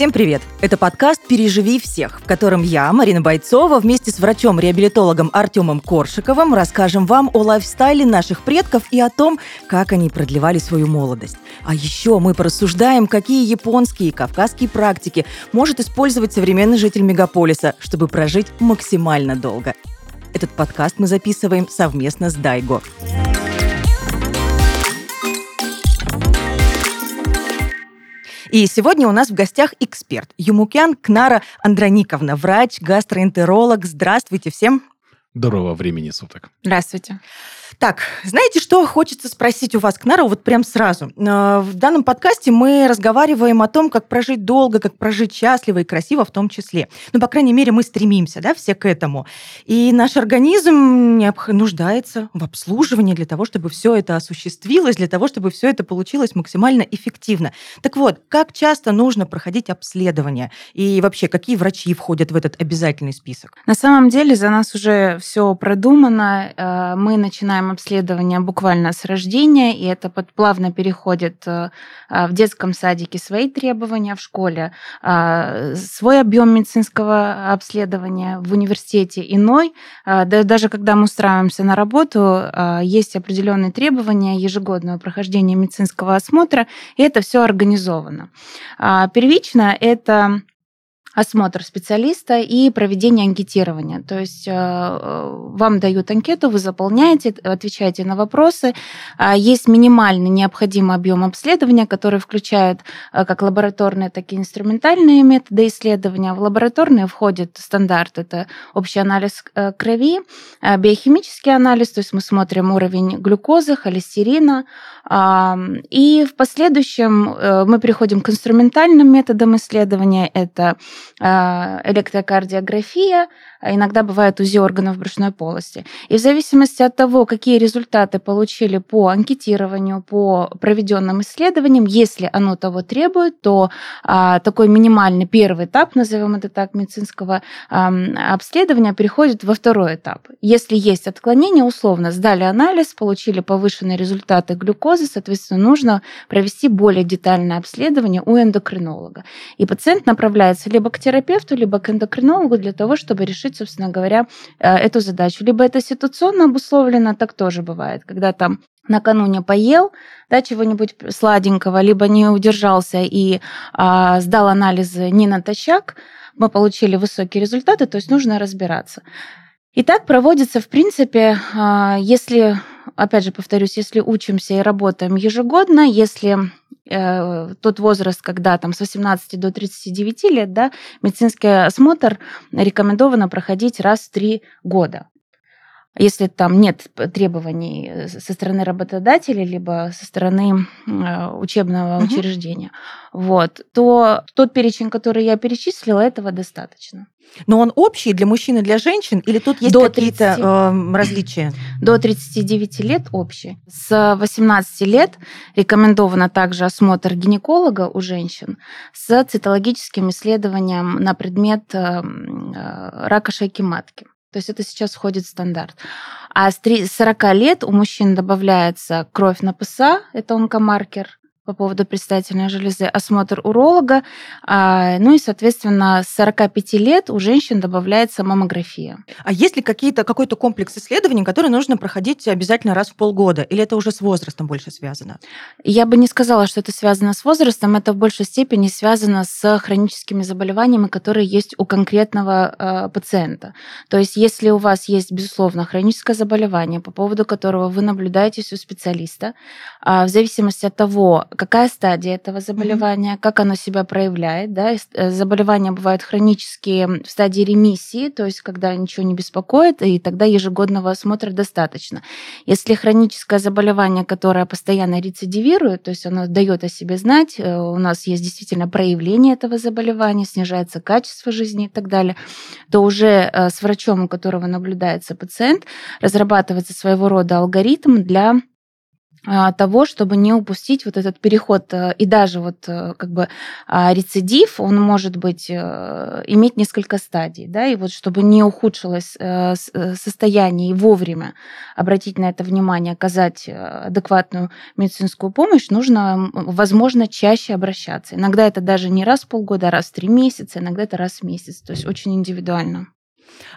Всем привет! Это подкаст «Переживи всех», в котором я, Марина Бойцова, вместе с врачом-реабилитологом Артемом Коршиковым расскажем вам о лайфстайле наших предков и о том, как они продлевали свою молодость. А еще мы порассуждаем, какие японские и кавказские практики может использовать современный житель мегаполиса, чтобы прожить максимально долго. Этот подкаст мы записываем совместно с Дайго. И сегодня у нас в гостях эксперт Юмукян Кнара Андрониковна, врач, гастроэнтеролог. Здравствуйте всем. Доброго времени суток. Здравствуйте. Так, знаете, что хочется спросить у вас, Кнара, вот прям сразу. Э, в данном подкасте мы разговариваем о том, как прожить долго, как прожить счастливо и красиво в том числе. Ну, по крайней мере, мы стремимся, да, все к этому. И наш организм нуждается в обслуживании для того, чтобы все это осуществилось, для того, чтобы все это получилось максимально эффективно. Так вот, как часто нужно проходить обследование? И вообще, какие врачи входят в этот обязательный список? На самом деле за нас уже все продумано. Э, мы начинаем обследование буквально с рождения, и это плавно переходит э, а, в детском садике свои требования, в школе а, свой объем медицинского обследования, в университете иной. А, даже когда мы устраиваемся на работу, есть определенные требования ежегодного прохождения медицинского осмотра, и это все организовано. Первично это осмотр специалиста и проведение анкетирования. То есть э, э, вам дают анкету, вы заполняете, отвечаете на вопросы. А, есть минимальный необходимый объем обследования, который включает э, как лабораторные, так и инструментальные методы исследования. В лабораторные входит стандарт, это общий анализ крови, биохимический анализ, то есть мы смотрим уровень глюкозы, холестерина, и в последующем мы переходим к инструментальным методам исследования. Это а, электрокардиография, а иногда бывает УЗИ органов брюшной полости. И в зависимости от того, какие результаты получили по анкетированию, по проведенным исследованиям, если оно того требует, то а, такой минимальный первый этап, назовем это так, медицинского а, обследования переходит во второй этап. Если есть отклонение, условно, сдали анализ, получили повышенные результаты глюкозы, соответственно, нужно провести более детальное обследование у эндокринолога. И пациент направляется либо к терапевту, либо к эндокринологу для того, чтобы решить решить, собственно говоря, э, эту задачу. Либо это ситуационно обусловлено, так тоже бывает, когда там накануне поел, да, чего-нибудь сладенького, либо не удержался и а, сдал анализы не натощак, мы получили высокие результаты, то есть нужно разбираться. И так проводится, в принципе, а, если, опять же повторюсь, если учимся и работаем ежегодно, если э, тот возраст, когда там с 18 до 39 лет, да, медицинский осмотр рекомендовано проходить раз в три года. Если там нет требований э, со стороны работодателя, либо со стороны э, учебного угу. учреждения, вот, то тот перечень, который я перечислила, этого достаточно. Но он общий для мужчин и для женщин, или тут есть какие-то э, различия? До 39 лет общий. С 18 лет рекомендовано также осмотр гинеколога у женщин с цитологическим исследованием на предмет э, рака шейки матки. То есть это сейчас входит в стандарт. А с 40 лет у мужчин добавляется кровь на ПСА, это онкомаркер, по поводу предстательной железы, осмотр уролога. А, ну и, соответственно, с 45 лет у женщин добавляется маммография. А есть ли какие-то, какой-то комплекс исследований, которые нужно проходить обязательно раз в полгода? Или это уже с возрастом больше связано? Я бы не сказала, что это связано с возрастом. Это в большей степени связано с хроническими заболеваниями, которые есть у конкретного э, пациента. То есть если у вас есть, безусловно, хроническое заболевание, по поводу которого вы наблюдаетесь у специалиста, э, в зависимости от того, какая стадия этого заболевания, mm-hmm. как оно себя проявляет. Да? Э, заболевания бывают хронические в стадии ремиссии, то есть когда ничего не беспокоит, и тогда ежегодного осмотра достаточно. Если хроническое заболевание, которое постоянно рецидивирует, то есть оно дает о себе знать, э, у нас есть действительно проявление этого заболевания, снижается качество жизни и так далее, то уже э, с врачом, у которого наблюдается пациент, разрабатывается своего рода алгоритм для того, чтобы не упустить вот этот переход. Э, и даже вот э, как бы а, рецидив, он может быть, э, иметь несколько стадий, да, и вот чтобы не ухудшилось состояние и вовремя обратить на это внимание, оказать адекватную медицинскую помощь, нужно, возможно, чаще обращаться. Иногда это даже не раз в полгода, а раз в три месяца, иногда это раз в месяц, то есть очень индивидуально.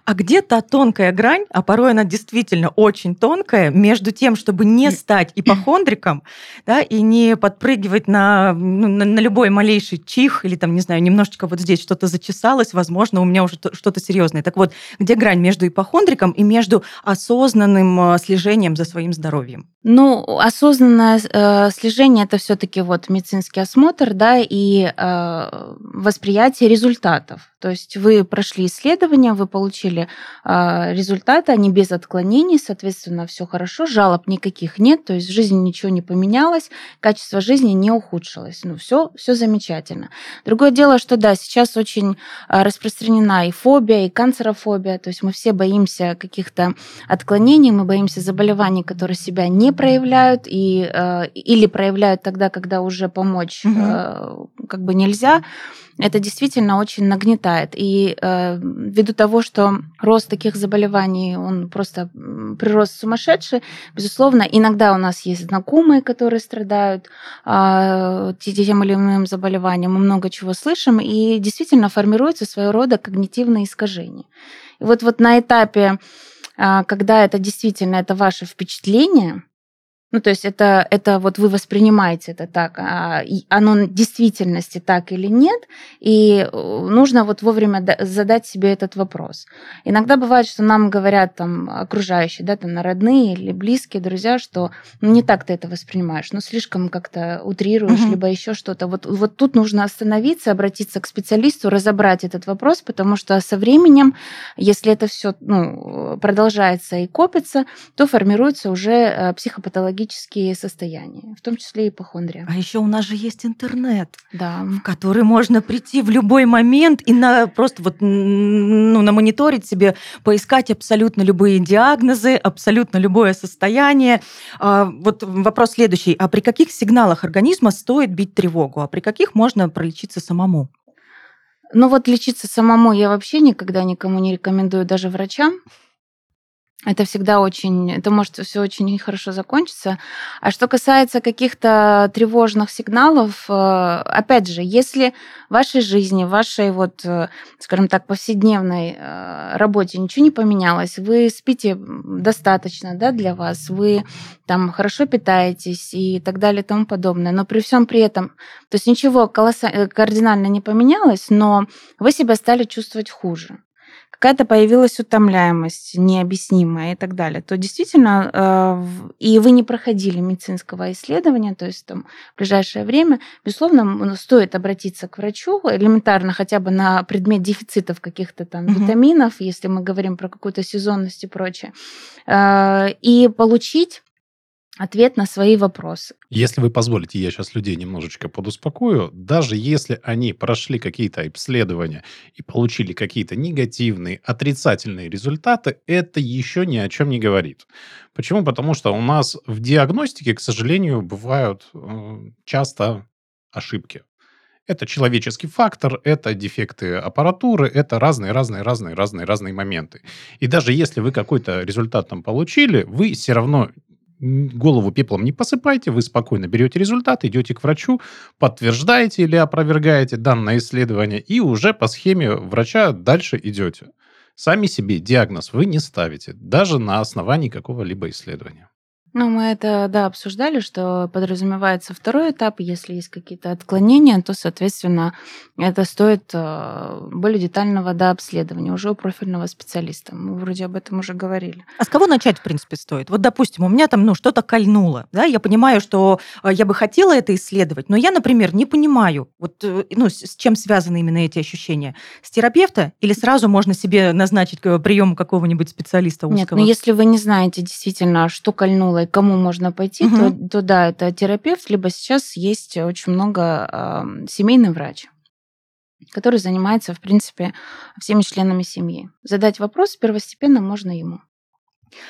А где то тонкая грань, а порой она действительно очень тонкая, между тем, чтобы не стать ипохондриком, да, и не подпрыгивать на, ну, на, на любой малейший чих, или там, не знаю, немножечко вот здесь что-то зачесалось, возможно, у меня уже что-то серьезное. Так вот, где грань между ипохондриком и между осознанным э, слежением за своим здоровьем? Ну, осознанное э, слежение это все-таки вот медицинский осмотр, да, и э, восприятие результатов. То есть вы прошли исследование, вы получили э, результаты, они без отклонений, соответственно, все хорошо, жалоб никаких нет, то есть в жизни ничего не поменялось, качество жизни не ухудшилось. Ну, все, все замечательно. Другое дело, что да, сейчас очень распространена и фобия, и канцерофобия, то есть мы все боимся каких-то отклонений, мы боимся заболеваний, которые себя не проявляют и, э, или проявляют тогда, когда уже помочь угу. как бы нельзя, это действительно очень нагнетает. И э, ввиду того, что рост таких заболеваний, он просто прирост сумасшедший, безусловно, иногда у нас есть знакомые, которые страдают э, тем или иным заболеванием, мы много чего слышим, и действительно формируется своего рода когнитивное искажение. И вот, вот на этапе, когда это действительно это ваше впечатление, ну, то есть это, это вот вы воспринимаете это так, а оно в действительности так или нет, и э, нужно вот вовремя задать себе этот вопрос. Иногда бывает, что нам говорят там окружающие, да, там родные или близкие, друзья, что ну, не так ты это воспринимаешь, ну, слишком как-то утрируешь, угу. либо еще что-то. Вот, вот тут нужно остановиться, обратиться к специалисту, разобрать этот вопрос, потому что со временем, если это все ну, продолжается и копится, то формируется уже э, психологические состояния, в том числе ипохондрия. А еще у нас же есть интернет, да. в который можно прийти в любой момент и на, просто вот ну, на мониторить себе, поискать абсолютно любые диагнозы, абсолютно любое состояние. А, вот вопрос следующий. А при каких сигналах организма стоит бить тревогу, а при каких можно пролечиться самому? Ну вот лечиться самому я вообще никогда никому не рекомендую, даже врачам это всегда очень, это может все очень хорошо закончиться. А что касается каких-то тревожных сигналов, э, опять же, если в вашей жизни, в вашей вот, э, скажем так, повседневной э, работе ничего не поменялось, вы спите достаточно, да, для вас, вы там хорошо питаетесь и так далее и тому подобное, но при всем при этом, то есть ничего колоссально, кардинально не поменялось, но вы себя стали чувствовать хуже какая-то появилась утомляемость необъяснимая и так далее, то действительно, э, и вы не проходили медицинского исследования, то есть там в ближайшее время, безусловно, стоит обратиться к врачу элементарно хотя бы на предмет дефицитов каких-то там угу. витаминов, если мы говорим про какую-то сезонность и прочее, э, и получить ответ на свои вопросы. Если вы позволите, я сейчас людей немножечко подуспокою. Даже если они прошли какие-то исследования и получили какие-то негативные, отрицательные результаты, это еще ни о чем не говорит. Почему? Потому что у нас в диагностике, к сожалению, бывают э, часто ошибки. Это человеческий фактор, это дефекты аппаратуры, это разные, разные, разные, разные, разные моменты. И даже если вы какой-то результат там получили, вы все равно голову пеплом не посыпайте, вы спокойно берете результат, идете к врачу, подтверждаете или опровергаете данное исследование и уже по схеме врача дальше идете. Сами себе диагноз вы не ставите, даже на основании какого-либо исследования. Ну, мы это, да, обсуждали, что подразумевается второй этап. Если есть какие-то отклонения, то, соответственно, это стоит э, более детального да, обследования уже у профильного специалиста. Мы вроде об этом уже говорили. А с кого начать, в принципе, стоит? Вот, допустим, у меня там ну, что-то кольнуло. Да? Я понимаю, что э, я бы хотела это исследовать, но я, например, не понимаю, вот, э, ну, с чем связаны именно эти ощущения. С терапевта или сразу можно себе назначить прием какого-нибудь специалиста узкого? Нет, но если вы не знаете действительно, что кольнуло к кому можно пойти, угу. то, то да, это терапевт, либо сейчас есть очень много э, семейный врач который занимается, в принципе, всеми членами семьи. Задать вопрос первостепенно можно ему.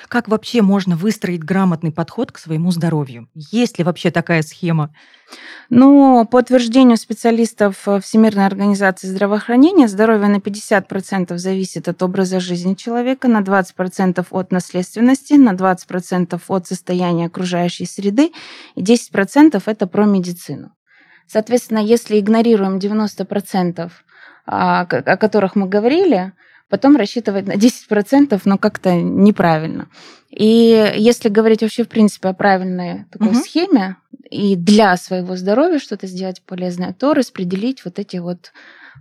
Как вообще можно выстроить грамотный подход к своему здоровью? Есть ли вообще такая схема? Ну, по утверждению специалистов Всемирной организации здравоохранения, здоровье на 50% зависит от образа жизни человека, на 20% от наследственности, на 20% от состояния окружающей среды, и 10% это про медицину. Соответственно, если игнорируем 90%, а, о которых мы говорили, потом рассчитывать на 10%, но как-то неправильно. И если говорить вообще, в принципе, о правильной такой угу. схеме, и для своего здоровья что-то сделать полезное, то распределить вот эти вот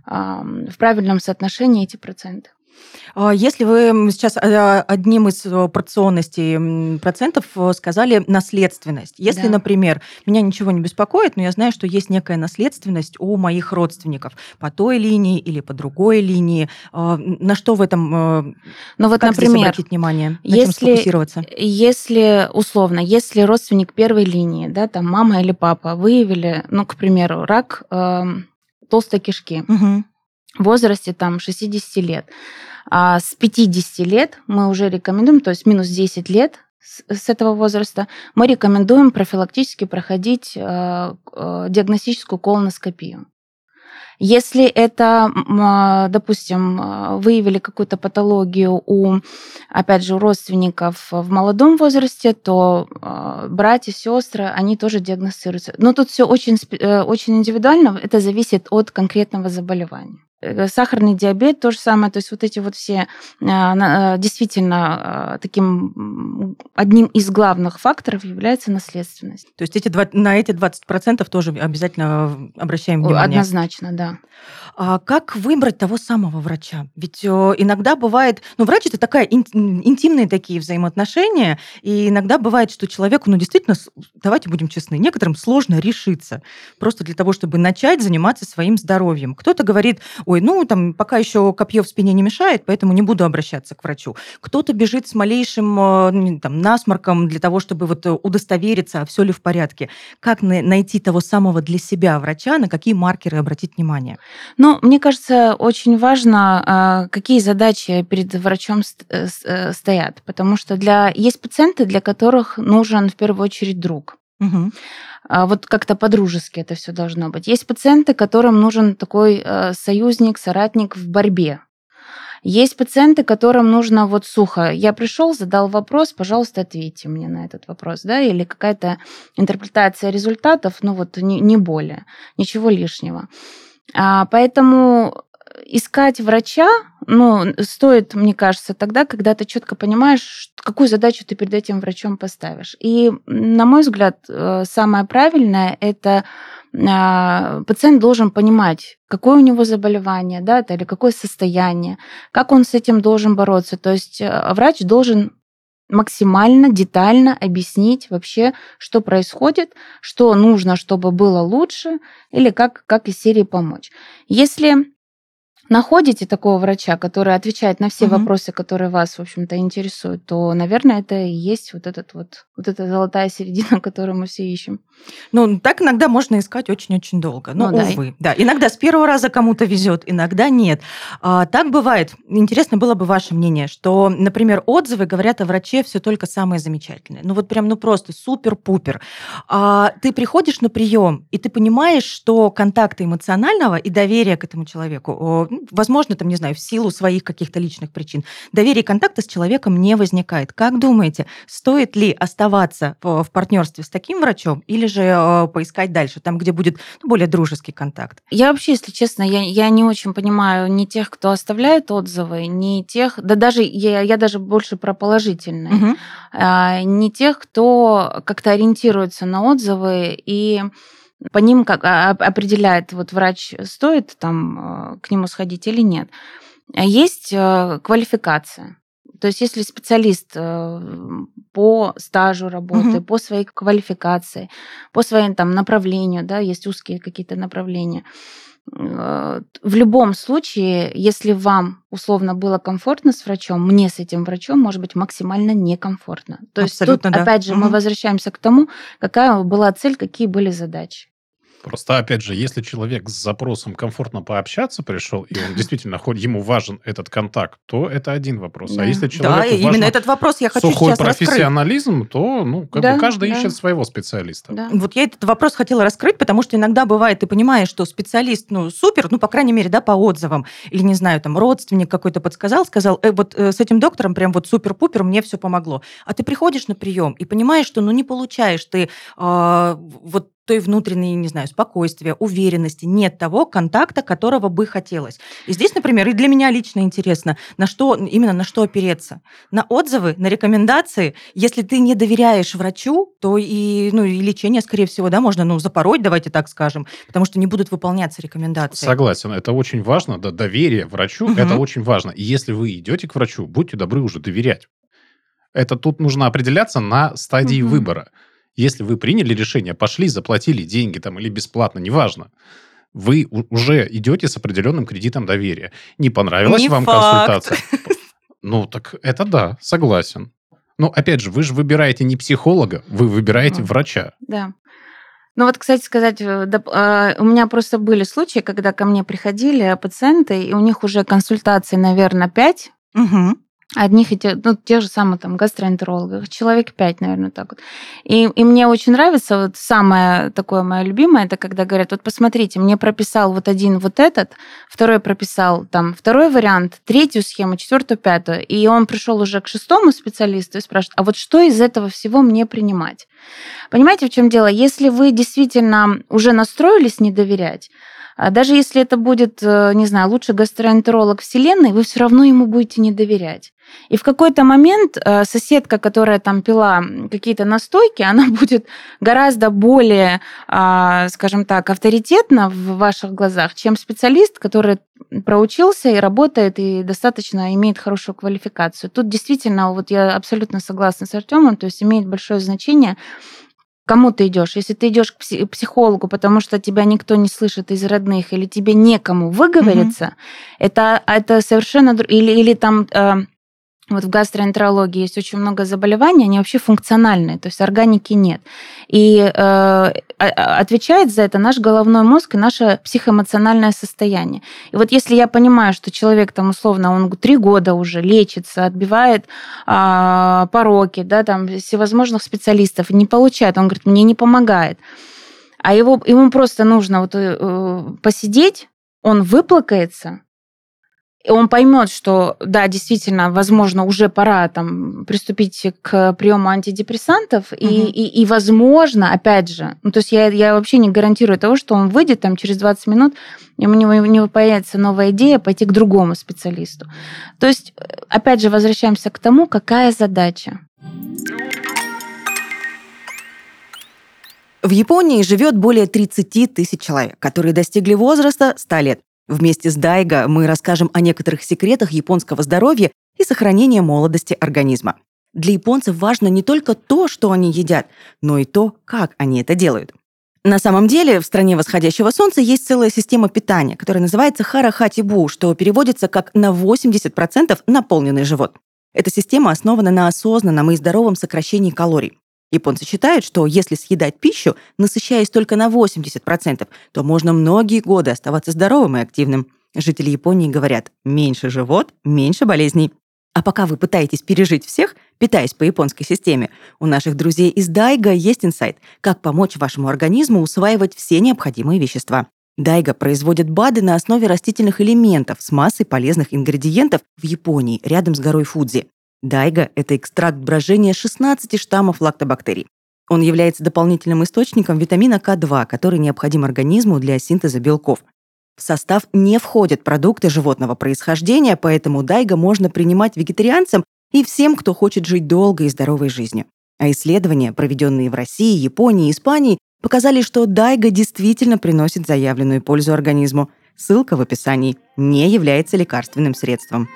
в правильном соотношении эти проценты. А если вы сейчас а, одним из э, порционностей процентов э, сказали наследственность. Если, да. например, меня ничего не беспокоит, но я знаю, что есть некая наследственность у моих родственников по той линии или по другой линии, на что в этом э, ну, вот, как например, обратить внимание, на если, чем сфокусироваться? Если, условно, если родственник первой линии, да, там мама или папа выявили, ну, к примеру, рак э, толстой кишки, угу возрасте там 60 лет. А с 50 лет мы уже рекомендуем, то есть минус 10 лет с этого возраста, мы рекомендуем профилактически проходить э, э, диагностическую колоноскопию. Если это, а, допустим, а, выявили какую-то патологию у, опять же, у родственников в молодом возрасте, то братья, сестры, они тоже диагностируются. Но тут все очень, э, очень индивидуально, это зависит от конкретного заболевания. Э, сахарный диабет, то же самое, то есть вот эти вот все а, а, действительно таким одним из главных факторов является наследственность. То есть эти, на эти 20% тоже обязательно обращаем внимание? Однозначно, да. А как выбрать того самого врача? Ведь иногда бывает, ну, врач это такая интимные такие взаимоотношения, и иногда бывает, что человеку, ну, действительно, давайте будем честны, некоторым сложно решиться просто для того, чтобы начать заниматься своим здоровьем. Кто-то говорит, ой, ну, там, пока еще копье в спине не мешает, поэтому не буду обращаться к врачу. Кто-то бежит с малейшим э, там, насморком для того, чтобы вот удостовериться, а все ли в порядке. Как найти того самого для себя врача, на какие маркеры обратить внимание? Ну, мне кажется, очень важно, а, какие задачи перед врачом э, э, стоят, потому что для... есть пациенты, для которых нужен в первую очередь друг. Угу. Вот как-то по-дружески это все должно быть. Есть пациенты, которым нужен такой э, союзник, соратник в борьбе. Есть пациенты, которым нужно вот сухо. Я пришел, задал вопрос, пожалуйста, ответьте мне на этот вопрос, да, или какая-то интерпретация результатов, ну вот не, не более, ничего лишнего. А, поэтому искать врача, ну, стоит, мне кажется, тогда, когда ты четко понимаешь, какую задачу ты перед этим врачом поставишь. И, на мой взгляд, э, самое правильное – это а, пациент должен понимать, какое у него заболевание, да, это, или какое состояние, как он с этим должен бороться. То есть э, врач должен максимально детально объяснить вообще, что происходит, что нужно, чтобы было лучше, или как, как из серии помочь. Если находите такого врача, который отвечает на все угу. вопросы, которые вас, в общем-то, интересуют, то, наверное, это и есть вот этот вот, вот эта золотая середина, которую мы все ищем. Ну, так иногда можно искать очень-очень долго. Но, ну, увы. Да. да. Иногда с первого раза кому-то везет, иногда нет. А, так бывает. Интересно было бы ваше мнение, что, например, отзывы говорят о враче все только самое замечательное. Ну, вот прям, ну, просто супер-пупер. А ты приходишь на прием, и ты понимаешь, что контакта эмоционального и доверия к этому человеку ну, возможно, там, не знаю, в силу своих каких-то личных причин, доверия и контакта с человеком не возникает. Как думаете, стоит ли оставаться в партнерстве с таким врачом или же э, поискать дальше, там, где будет ну, более дружеский контакт? Я вообще, если честно, я, я не очень понимаю ни тех, кто оставляет отзывы, ни тех, да даже я, я даже больше про положительные, угу. а, не тех, кто как-то ориентируется на отзывы и по ним как а, определяет, вот врач стоит там э, к нему сходить или нет. Есть э, квалификация. То есть если специалист э, по стажу работы, угу. по своей квалификации, по своим там направлению, да, есть узкие какие-то направления, в любом случае, если вам условно было комфортно с врачом, мне с этим врачом может быть максимально некомфортно. То Абсолютно, есть тут, да. опять же, угу. мы возвращаемся к тому, какая была цель, какие были задачи. Просто, опять же, если человек с запросом комфортно пообщаться пришел, и он действительно, хоть ему важен этот контакт, то это один вопрос. А Да. если Да, человеку именно важен этот вопрос я хочу сухой сейчас раскрыть. профессионализм, то, ну, как Да, бы каждый да. ищет своего специалиста. Да. Вот я этот вопрос хотела раскрыть, потому что иногда бывает, ты понимаешь, что специалист, ну, супер, ну, по крайней мере, да, по отзывам, или, не знаю, там, родственник какой-то подсказал, сказал, э, вот э, с этим доктором прям вот супер-пупер, мне все помогло. А ты приходишь на прием и понимаешь, что, ну, не получаешь ты э, вот той внутренней, не знаю, спокойствия, уверенности, нет того контакта, которого бы хотелось. И здесь, например, и для меня лично интересно, на что, именно на что опереться. На отзывы, на рекомендации. Если ты не доверяешь врачу, то и, ну, и лечение, скорее всего, да, можно, ну, запороть, давайте так скажем, потому что не будут выполняться рекомендации. Согласен, это очень важно, да, доверие врачу, Мгм. это очень важно. И если вы идете к врачу, будьте добры уже доверять. Это тут нужно определяться на стадии Мгм. выбора. Если вы приняли решение, пошли, заплатили деньги там или бесплатно, неважно, вы уже идете с определенным кредитом доверия. Не понравилась Не вам факт. консультация? Ну, так это да, согласен. Но, опять же, вы же выбираете не психолога, вы выбираете Мгм. врача. Да. Ну вот, кстати сказать, э, доп- э, у меня просто были случаи, когда ко мне приходили пациенты, и у них уже консультации, наверное, 5, Мгм. Одних и тех, ну, тех же самых там гастроэнтерологов, человек 5, наверное, так вот. И, и мне очень нравится, вот самое такое мое любимое, это когда говорят, вот посмотрите, мне прописал вот один вот этот, второй прописал там второй вариант, третью схему, четвертую, пятую, и он пришел уже к шестому специалисту и спрашивает, а вот что из этого всего мне принимать? Понимаете, в чем дело? Если вы действительно уже настроились не доверять, даже если это будет, э, не знаю, лучший гастроэнтеролог Вселенной, вы все равно ему будете не доверять. И в какой-то момент э, соседка, которая там пила какие-то настойки, она будет гораздо более, а, скажем так, авторитетна в ваших глазах, чем специалист, который проучился и работает, и достаточно имеет хорошую квалификацию. Тут действительно, вот я абсолютно согласна с Артемом, то есть имеет большое значение, кому ты идешь. Если ты идешь к пси- психологу, потому что тебя никто не слышит из родных, или тебе некому выговориться, это, это совершенно... Или, или там... э, вот в гастроэнтерологии есть очень много заболеваний, они вообще функциональные, то есть органики нет. И э, а- а- отвечает за это наш головной мозг и наше психоэмоциональное состояние. И вот если я понимаю, что человек там условно, он три года уже лечится, отбивает а, пороки, да, там всевозможных специалистов, не получает, он говорит, мне не помогает. А его, ему просто нужно вот, э, посидеть, он выплакается, он поймет, что да, действительно, возможно, уже пора там приступить к приему антидепрессантов, и, Мгм. и, и, возможно, опять же, ну, то есть я, я вообще не гарантирую того, что он выйдет там через 20 минут, и у него, у него появится новая идея пойти к другому специалисту. То есть, э, опять же, возвращаемся к тому, какая задача. В Японии живет более 30 тысяч человек, которые достигли возраста 100 лет. Вместе с Дайго мы расскажем о некоторых секретах японского здоровья и сохранения молодости организма. Для японцев важно не только то, что они едят, но и то, как они это делают. На самом деле, в стране восходящего солнца есть целая система питания, которая называется харахатибу, что переводится как на 80% наполненный живот. Эта система основана на осознанном и здоровом сокращении калорий. Японцы считают, что если съедать пищу, насыщаясь только на 80%, то можно многие годы оставаться здоровым и активным. Жители Японии говорят «меньше живот, меньше болезней». А пока вы пытаетесь пережить всех, питаясь по японской системе, у наших друзей из Дайга есть инсайт, как помочь вашему организму усваивать все необходимые вещества. Дайга производит БАДы на основе растительных элементов с массой полезных ингредиентов в Японии, рядом с горой Фудзи. Дайга – это экстракт брожения 16 штаммов лактобактерий. Он является дополнительным источником витамина К2, который необходим организму для синтеза белков. В состав не входят продукты животного происхождения, поэтому дайга можно принимать вегетарианцам и всем, кто хочет жить долгой и здоровой жизнью. А исследования, проведенные в России, Японии и Испании, показали, что дайга действительно приносит заявленную пользу организму. Ссылка в описании. Не является лекарственным средством.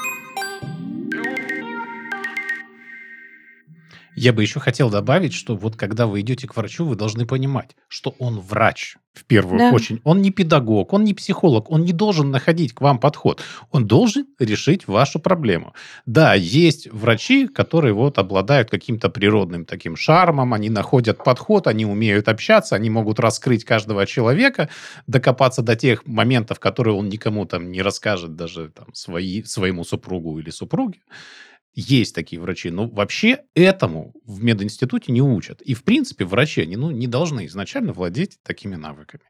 Я бы еще хотел добавить, что вот когда вы идете к врачу, вы должны понимать, что он врач в первую Да. очередь. Он не педагог, он не психолог, он не должен находить к вам подход. Он должен решить вашу проблему. Да, есть врачи, которые вот обладают каким-то природным таким шармом, они находят подход, они умеют общаться, они могут раскрыть каждого человека, докопаться до тех моментов, которые он никому там не расскажет, даже там свои, своему супругу или супруге. Есть такие врачи, но вообще этому в мединституте не учат. И, в принципе, врачи, они ну, не должны изначально владеть такими навыками.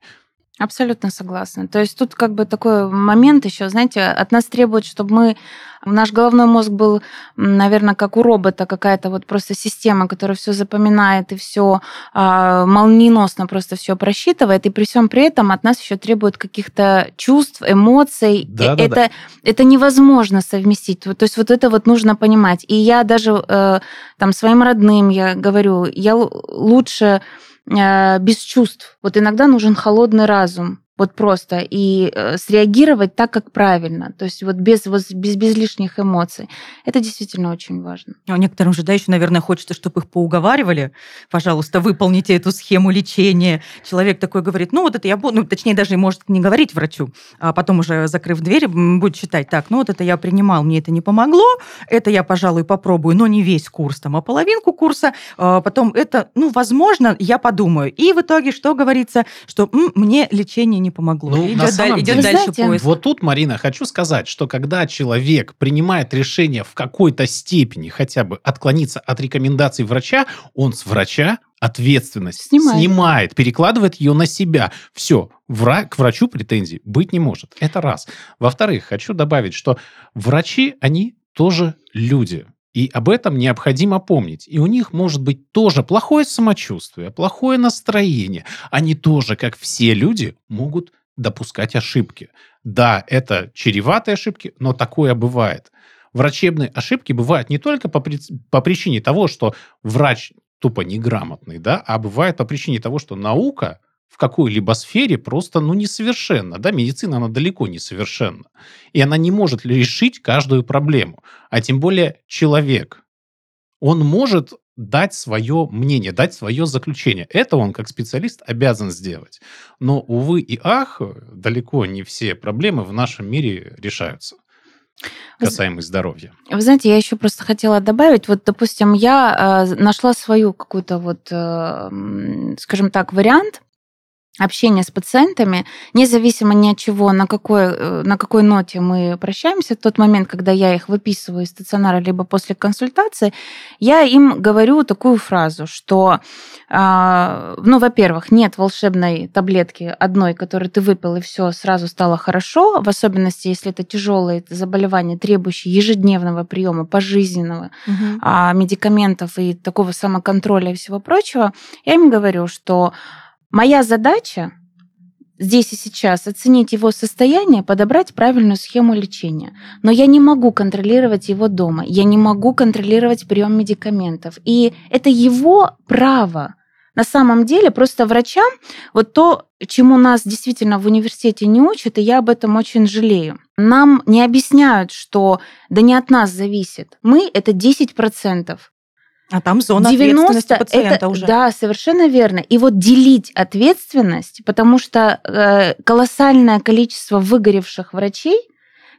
Абсолютно согласна. То есть тут как бы такой момент еще, знаете, от нас требуют, чтобы мы наш головной мозг был, наверное, как у робота какая-то вот просто система, которая все запоминает и все а, молниеносно просто все просчитывает, и при всем при этом от нас еще требуют каких-то чувств, эмоций. Да, да, это, да. это невозможно совместить. То есть вот это вот нужно понимать. И я даже э, там своим родным я говорю, я лучше э, без чувств. Вот иногда нужен холодный разум. Вот просто. И э, среагировать так, как правильно. То есть вот без, вот без, без лишних эмоций. Это действительно очень важно. А некоторым же, да, еще, наверное, хочется, чтобы их поуговаривали. Пожалуйста, выполните эту схему лечения. Человек такой говорит, ну вот это я буду, ну, точнее, даже может не говорить врачу, а потом уже, закрыв дверь, будет считать, так, ну вот это я принимал, мне это не помогло, это я, пожалуй, попробую, но не весь курс, там, а половинку курса, а потом это, ну, возможно, я подумаю. И в итоге что говорится, что «М, мне лечение не помогло. Ну, И на идет, самом даль- идет деле- дальше Знаете, поиск. Вот тут, Марина, хочу сказать, что когда человек принимает решение в какой-то степени хотя бы отклониться от рекомендаций врача, он с врача ответственность Снимает. снимает, перекладывает ее на себя. Все, к врачу претензий быть не может. Это раз. Во-вторых, хочу добавить, что врачи, они тоже люди. И об этом необходимо помнить. И у них может быть тоже плохое самочувствие, плохое настроение. Они тоже, как все люди, могут допускать ошибки. Да, это чреватые ошибки, но такое бывает. Врачебные ошибки бывают не только по, при- по причине того, что врач тупо неграмотный, да, а бывает по причине того, что наука в какой-либо сфере просто, ну, несовершенна, да, медицина, она далеко не совершенна, и она не может решить каждую проблему, а тем более человек, он может дать свое мнение, дать свое заключение. Это он, как специалист, обязан сделать. Но, увы и ах, далеко не все проблемы в нашем мире решаются, касаемо здоровья. Вы знаете, я еще просто хотела добавить, вот, допустим, я э, нашла свою какую-то вот, э, скажем так, вариант общения с пациентами, независимо ни от чего, на какой, э, на какой ноте мы прощаемся, в тот момент, когда я их выписываю из стационара, либо после консультации, я им говорю такую фразу, что, а, ну, во-первых, нет волшебной таблетки одной, которую ты выпил, и все сразу стало хорошо, в особенности, если это тяжелые заболевания, требующие ежедневного приема, пожизненного, а, медикаментов и такого самоконтроля и всего прочего, я им говорю, что моя задача здесь и сейчас оценить его состояние, подобрать правильную схему лечения. Но я не могу контролировать его дома, я не могу контролировать прием медикаментов. И это его право. На самом деле, просто врачам вот то, чему нас действительно в университете не учат, и я об этом очень жалею. Нам не объясняют, что да не от нас зависит. Мы — это 10%. А там зона ответственности пациента это, уже. Да, совершенно верно. И вот делить ответственность, потому что э, колоссальное количество выгоревших врачей,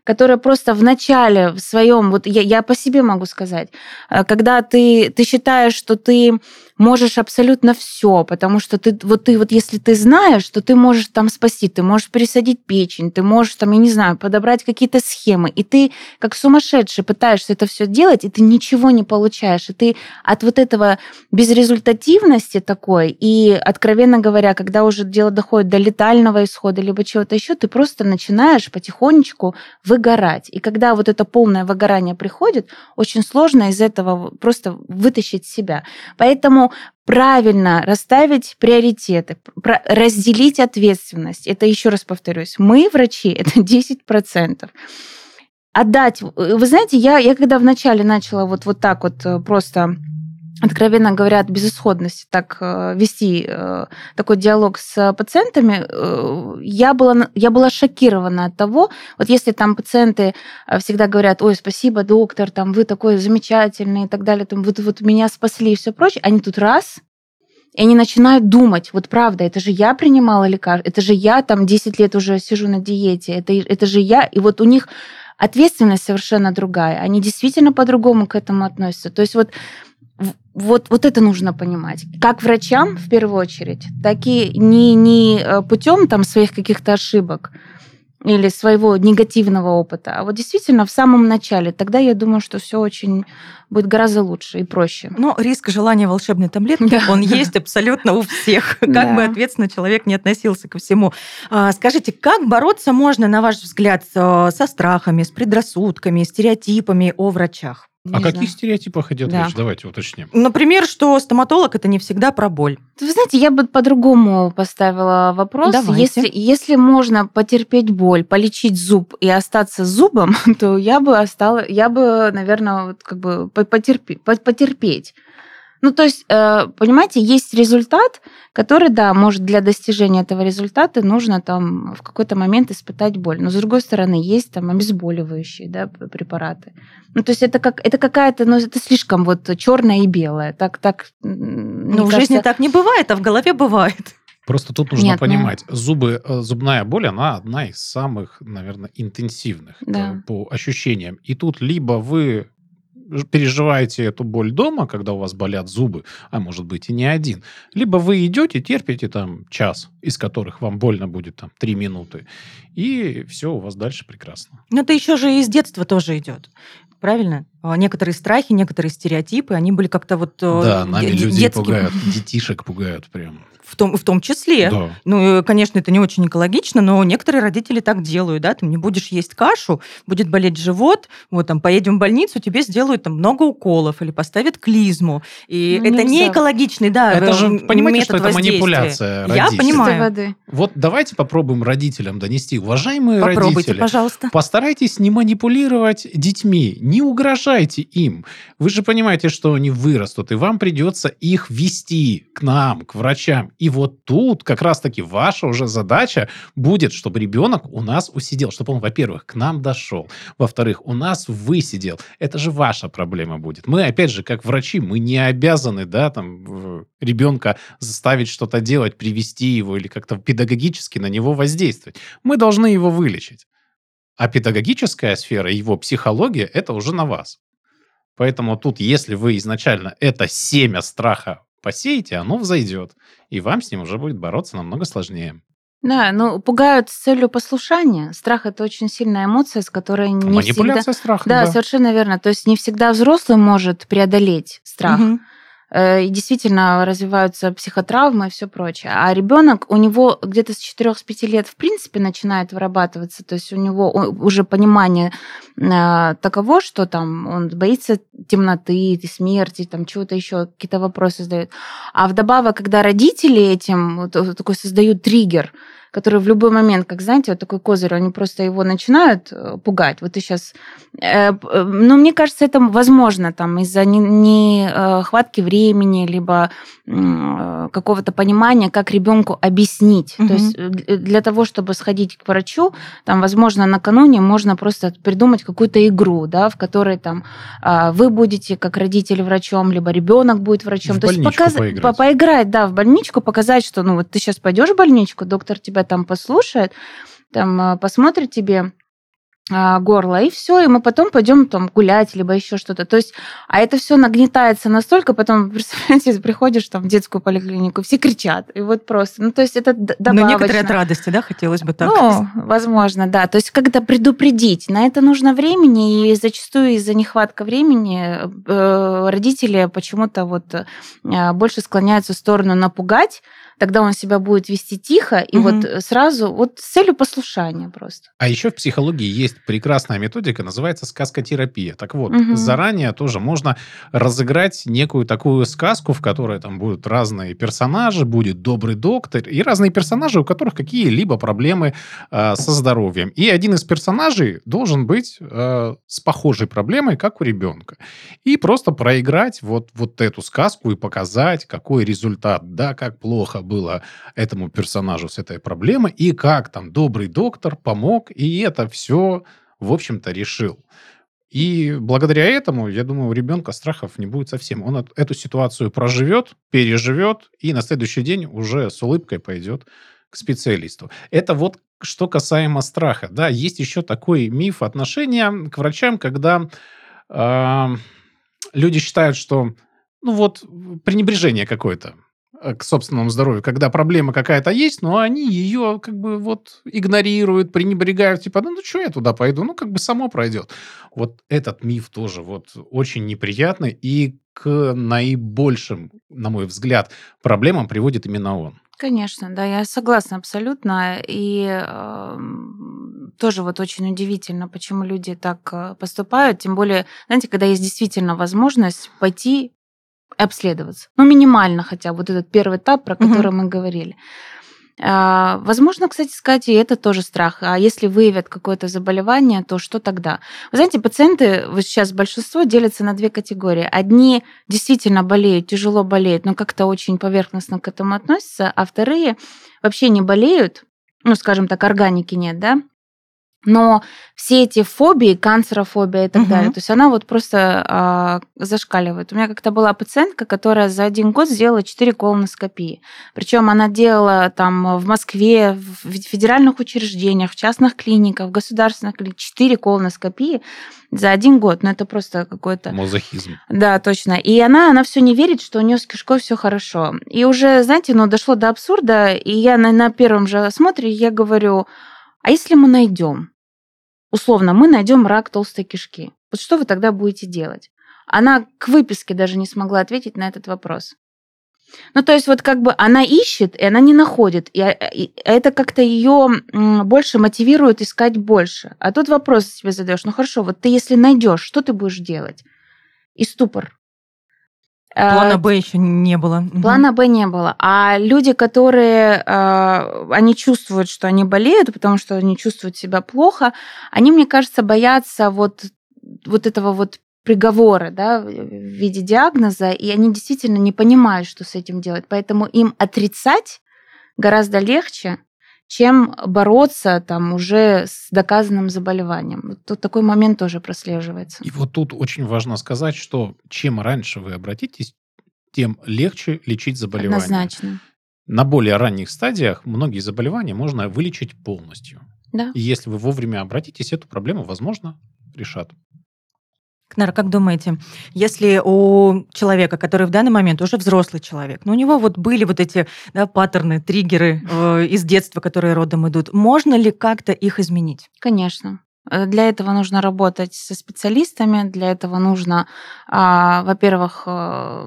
которые просто в начале в своем, вот я, я по себе могу сказать, э, когда ты, ты считаешь, что ты можешь абсолютно все, потому что ты вот ты вот если ты знаешь, что ты можешь там спасти, ты можешь пересадить печень, ты можешь там, я не знаю, подобрать какие-то схемы, и ты как сумасшедший пытаешься это все делать, и ты ничего не получаешь, и ты от вот этого безрезультативности такой, и, откровенно говоря, когда уже дело доходит до летального исхода, либо чего-то еще, ты просто начинаешь потихонечку выгорать. И когда вот это полное выгорание приходит, очень сложно из этого просто вытащить себя. Поэтому правильно расставить приоритеты, разделить ответственность. Это еще раз повторюсь, мы, врачи, это 10%. Отдать. Вы знаете, я, я когда вначале начала вот, вот так вот э, просто откровенно говоря, от безысходности так э, вести э, такой диалог с пациентами, э, я была, я была шокирована от того, вот если там пациенты всегда говорят, ой, спасибо, доктор, там вы такой замечательный и так далее, там вот, вот меня спасли и все прочее, они тут раз, и они начинают думать, вот правда, это же я принимала лекарства, это же я там 10 лет уже сижу на диете, это, это же я, и вот у них ответственность совершенно другая, они действительно по-другому к этому относятся. То есть вот вот, вот это нужно понимать. Как врачам, в первую очередь, так и не, не э, путем там, своих каких-то ошибок или своего негативного опыта, а вот действительно в самом начале. Тогда я думаю, что все очень будет гораздо лучше и проще. Но риск желания волшебной таблетки, да. он есть абсолютно у всех, как да. бы ответственно человек не относился ко всему. А, скажите, как бороться можно, на ваш взгляд, со страхами, с предрассудками, стереотипами о врачах? О каких стереотипах идет да. речь? Давайте уточним. Например, что стоматолог это не всегда про боль. Вы знаете, я бы по-другому поставила вопрос. Давайте. Если, если можно потерпеть боль, полечить зуб и остаться зубом, то я бы осталась, я бы, наверное, вот как бы потерпеть. потерпеть. Ну, то есть, э, понимаете, есть результат, который, да, может для достижения этого результата нужно там в какой-то момент испытать боль. Но с другой стороны, есть там обезболивающие да, препараты. Ну, то есть это как это какая-то, ну, это слишком вот черное и белое. Так, так. Ну, в жизни так не бывает, а в голове бывает. Просто тут нужно Нет, ну понимать, ну... зубы, э, зубная боль, она одна из самых, наверное, интенсивных да. по ощущениям. И тут либо вы переживаете эту боль дома, когда у вас болят зубы, а может быть и не один, либо вы идете, терпите там час, из которых вам больно будет там три минуты, и все у вас дальше прекрасно. Но это еще же из детства тоже идет правильно? А некоторые страхи, некоторые стереотипы, они были как-то вот... Э, да, нами людей детским... пугают, детишек пугают прям в том, в том числе. Да. Ну, конечно, это не очень экологично, но некоторые родители так делают, да, ты не будешь есть кашу, будет болеть живот, вот там поедем в больницу, тебе сделают там много уколов или поставят клизму. И ну, это нельзя. не экологичный, да, Это же, понимаете, что это манипуляция Я понимаю. Вот давайте попробуем родителям донести. Уважаемые Попробуйте, родители, пожалуйста. постарайтесь не манипулировать детьми, не угрожайте им. Вы же понимаете, что они вырастут, и вам придется их вести к нам, к врачам. И вот тут как раз-таки ваша уже задача будет, чтобы ребенок у нас усидел, чтобы он, во-первых, к нам дошел, во-вторых, у нас высидел. Это же ваша проблема будет. Мы, опять же, как врачи, мы не обязаны, да, там, ребенка заставить что-то делать, привести его или как-то педагогически на него воздействовать. Мы должны его вылечить. А педагогическая сфера, его психология, это уже на вас. Поэтому тут, если вы изначально это семя страха посеете, оно взойдет, и вам с ним уже будет бороться намного сложнее. Да, ну пугают с целью послушания. Страх это очень сильная эмоция, с которой не Манипуляция всегда... страхом. Да, да, совершенно верно. То есть не всегда взрослый может преодолеть страх. Угу. Э, и действительно развиваются психотравмы и все прочее. А ребенок, у него где-то с 4-5 лет в принципе начинает вырабатываться, то есть у него уже понимание э, таково, что там он боится темноты, смерти, там чего-то еще, какие-то вопросы задает. А вдобавок, когда родители этим такой создают триггер, которые в любой момент, как знаете, вот такой козырь, они просто его начинают э, пугать. Вот ты сейчас... Э, э, ну, мне кажется, это возможно там из-за нехватки времени, либо какого-то понимания, как ребенку объяснить. Угу. То есть для того, чтобы сходить к врачу, там, возможно, накануне можно просто придумать какую-то игру, да, в которой там а, вы будете как родитель врачом, либо ребенок будет врачом. В То есть показ... поиграть. поиграть, да, в больничку, показать, что ну вот ты сейчас пойдешь в больничку, доктор тебя там послушает, там а, посмотрит тебе а, горло, и все, и мы потом пойдем там гулять, либо еще что-то. То есть, а это все нагнетается настолько, потом, представляете, приходишь там в детскую поликлинику, все кричат, и вот просто, ну, то есть это добавочно. Но некоторые от радости, да, хотелось бы так? Ну, возможно, да. То есть как-то предупредить. На это нужно времени, и зачастую из-за нехватка времени э, родители почему-то вот э, больше склоняются в сторону напугать, тогда он себя будет вести тихо, и угу. вот сразу, вот с целью послушания просто. А еще в психологии есть прекрасная методика, называется сказкотерапия. Так вот, угу. заранее тоже можно разыграть некую такую сказку, в которой там будут разные персонажи, будет добрый доктор и разные персонажи, у которых какие-либо проблемы э, со здоровьем. И один из персонажей должен быть э, с похожей проблемой, как у ребенка. И просто проиграть вот, вот эту сказку и показать, какой результат, да, как плохо было этому персонажу с этой проблемой, и как там добрый доктор помог, и это все, в общем-то, решил. И благодаря этому, я думаю, у ребенка страхов не будет совсем. Он эту ситуацию проживет, переживет, и на следующий день уже с улыбкой пойдет к специалисту. Это вот что касаемо страха. Да, есть еще такой миф отношения к врачам, когда э, люди считают, что ну вот пренебрежение какое-то к собственному здоровью, когда проблема какая-то есть, но они ее как бы вот игнорируют, пренебрегают, типа, ну, ну что я туда пойду, ну, как бы само пройдет. Вот этот миф тоже вот очень неприятный и к наибольшим, на мой взгляд, проблемам приводит именно он. Конечно, да, я согласна абсолютно. И э, тоже вот очень удивительно, почему люди так э, поступают. Тем более, знаете, когда есть действительно возможность пойти обследоваться. Ну, минимально хотя бы вот этот первый этап, про который угу. мы говорили. А, возможно, кстати сказать, и это тоже страх. А если выявят какое-то заболевание, то что тогда? Вы знаете, пациенты, вот сейчас большинство делятся на две категории. Одни действительно болеют, тяжело болеют, но как-то очень поверхностно к этому относятся, а вторые вообще не болеют, ну, скажем так, органики нет, да, но все эти фобии, канцерофобия и так угу. далее, то есть она вот просто а, зашкаливает. У меня как-то была пациентка, которая за один год сделала 4 колоноскопии. Причем она делала там в Москве, в федеральных учреждениях, в частных клиниках, в государственных клиниках 4 колоноскопии за один год. Ну, это просто какой-то... Мазохизм. Да, точно. И она, она все не верит, что у нее с кишкой все хорошо. И уже, знаете, ну, дошло до абсурда, и я на, на первом же осмотре, я говорю, а если мы найдем, условно, мы найдем рак толстой кишки, вот что вы тогда будете делать? Она к выписке даже не смогла ответить на этот вопрос. Ну, то есть вот как бы она ищет, и она не находит. И, и это как-то ее больше мотивирует искать больше. А тут вопрос себе задаешь, ну хорошо, вот ты если найдешь, что ты будешь делать? И ступор. Плана э, Б еще не было. Плана Б не было. А люди, которые э, они чувствуют, что они болеют, потому что они чувствуют себя плохо, они, мне кажется, боятся вот, вот этого вот приговора да, в виде диагноза, и они действительно не понимают, что с этим делать. Поэтому им отрицать гораздо легче, чем бороться там уже с доказанным заболеванием. Тут такой момент тоже прослеживается. И вот тут очень важно сказать, что чем раньше вы обратитесь, тем легче лечить заболевание. Однозначно. На более ранних стадиях многие заболевания можно вылечить полностью. Да. И если вы вовремя обратитесь, эту проблему, возможно, решат. Кнара, как думаете, если у человека, который в данный момент уже взрослый человек, но у него вот были вот эти да, паттерны, триггеры э, из детства, которые родом идут, можно ли как-то их изменить? Конечно. Э, для этого нужно работать со специалистами, для этого нужно, а, во-первых, э,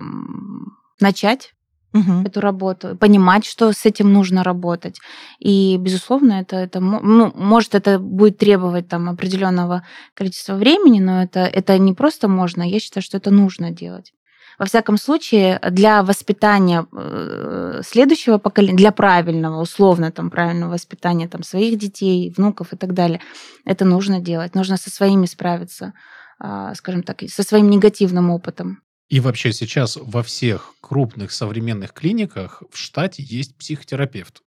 начать угу. эту работу, понимать, что с этим нужно работать. И, безусловно, это, это ну, может, это будет требовать там определенного количества времени, но это, это не просто можно, я считаю, что это нужно делать. Во всяком случае, для воспитания э, следующего поколения, для правильного, условно там правильного воспитания там своих детей, внуков и так далее, это нужно делать. Нужно со своими справиться, а, скажем так, со своим негативным опытом. И вообще сейчас во всех крупных современных клиниках в штате есть психотерапевт,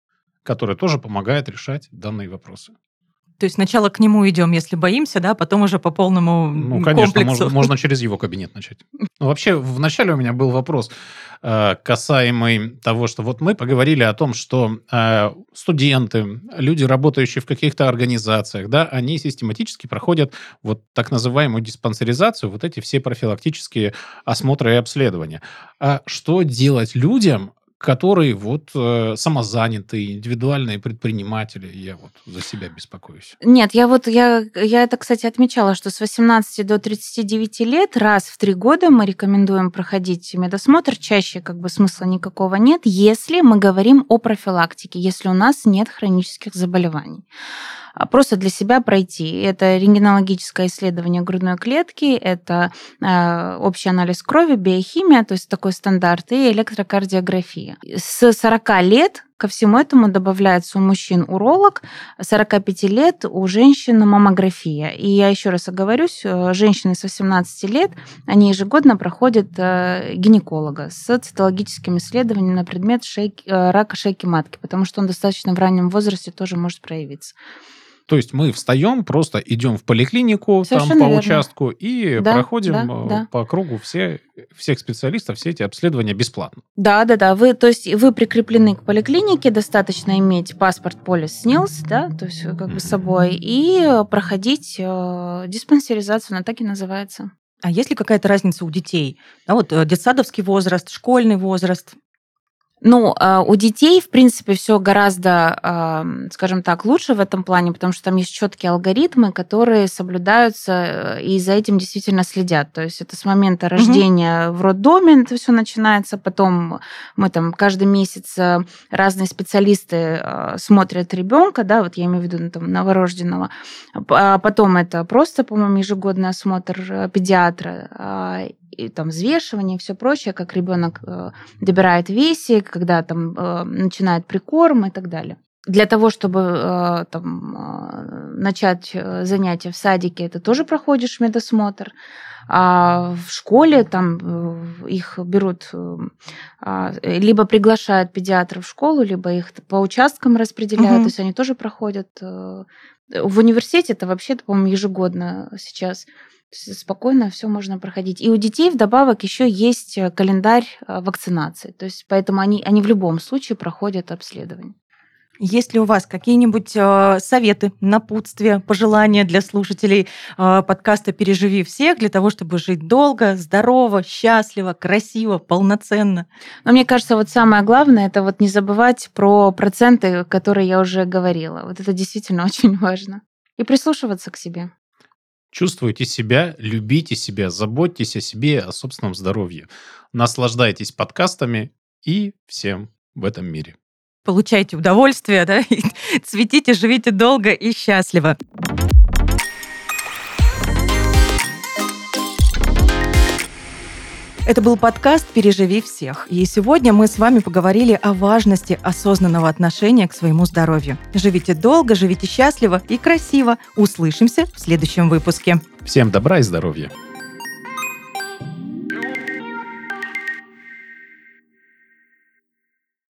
который тоже помогает решать данные вопросы. То есть сначала к нему идем, если боимся, да, потом уже по полному Ну, конечно, можно, можно через его кабинет начать. Ну, вообще, вначале у меня был вопрос э, касаемый того, что вот мы поговорили о том, что э, студенты, люди, работающие в каких-то организациях, да, они систематически проходят вот так называемую диспансеризацию, вот эти все профилактические осмотры и обследования. А что делать людям, которые вот э, самозанятые, индивидуальные предприниматели. Я вот за себя беспокоюсь. Нет, я вот, я, я это, кстати, отмечала, что с 18 до 39 лет раз в три года мы рекомендуем проходить медосмотр. Чаще как бы смысла никакого нет, если мы говорим о профилактике, если у нас нет хронических заболеваний. А, просто для себя пройти. Это рентгенологическое исследование грудной клетки, это э, общий анализ крови, биохимия, то есть такой стандарт, и электрокардиография. С 40 лет Ко всему этому добавляется у мужчин уролог, 45 лет у женщин маммография. И я еще раз оговорюсь, э, женщины с 18 лет, они ежегодно проходят э, гинеколога с цитологическим исследованием на предмет шейки, э, рака шейки матки, потому что он достаточно в раннем возрасте тоже может проявиться. То есть мы встаем, просто идем в поликлинику Совершенно там по верно. участку и да, проходим да, э, да. по кругу все, всех специалистов, все эти обследования бесплатно. Да, да, да. Вы, то есть вы прикреплены к поликлинике, достаточно иметь паспорт полис СНИЛС, да, то есть как бы с собой, и проходить э, диспансеризацию, она так и называется. А есть ли какая-то разница у детей? А вот э, детсадовский возраст, школьный возраст? Ну, а, у детей, в принципе, все гораздо, скажем так, лучше в этом плане, потому что там есть четкие алгоритмы, которые соблюдаются, э, и за этим действительно следят. То есть это с момента рождения угу. в роддоме это все начинается, потом мы там каждый месяц э, разные специалисты э, смотрят ребенка, да, вот я имею в виду ну, там, новорожденного, а потом это просто, по-моему, ежегодный осмотр педиатра, а, и там взвешивание и все прочее, как ребенок э, добирает весик, когда там э, начинает прикорм и так далее. Для того, чтобы э, там, э, начать э, занятия в садике, это тоже проходишь медосмотр. А в школе там э, их берут, а, либо приглашают педиатров в школу, либо их по участкам распределяют, угу. то есть они тоже проходят. В университете это вообще, по-моему, ежегодно сейчас спокойно все можно проходить. И у детей вдобавок еще есть э, календарь э, вакцинации. То есть поэтому они, они в любом случае проходят обследование. Есть ли у вас какие-нибудь э, советы, напутствия, пожелания для слушателей подкаста «Переживи всех» для того, чтобы жить долго, здорово, счастливо, красиво, полноценно? Но мне кажется, вот самое главное – это вот не забывать про проценты, которые я уже говорила. Вот это действительно очень важно. И прислушиваться к себе. Чувствуйте себя, любите себя, заботьтесь о себе, о собственном здоровье. Наслаждайтесь подкастами и всем в этом мире. Получайте удовольствие, да? Цветите, живите долго и счастливо. Это был подкаст «Переживи всех». И сегодня мы с вами поговорили о важности осознанного отношения к своему здоровью. Живите долго, живите счастливо и красиво. Услышимся в следующем выпуске. Всем добра и здоровья.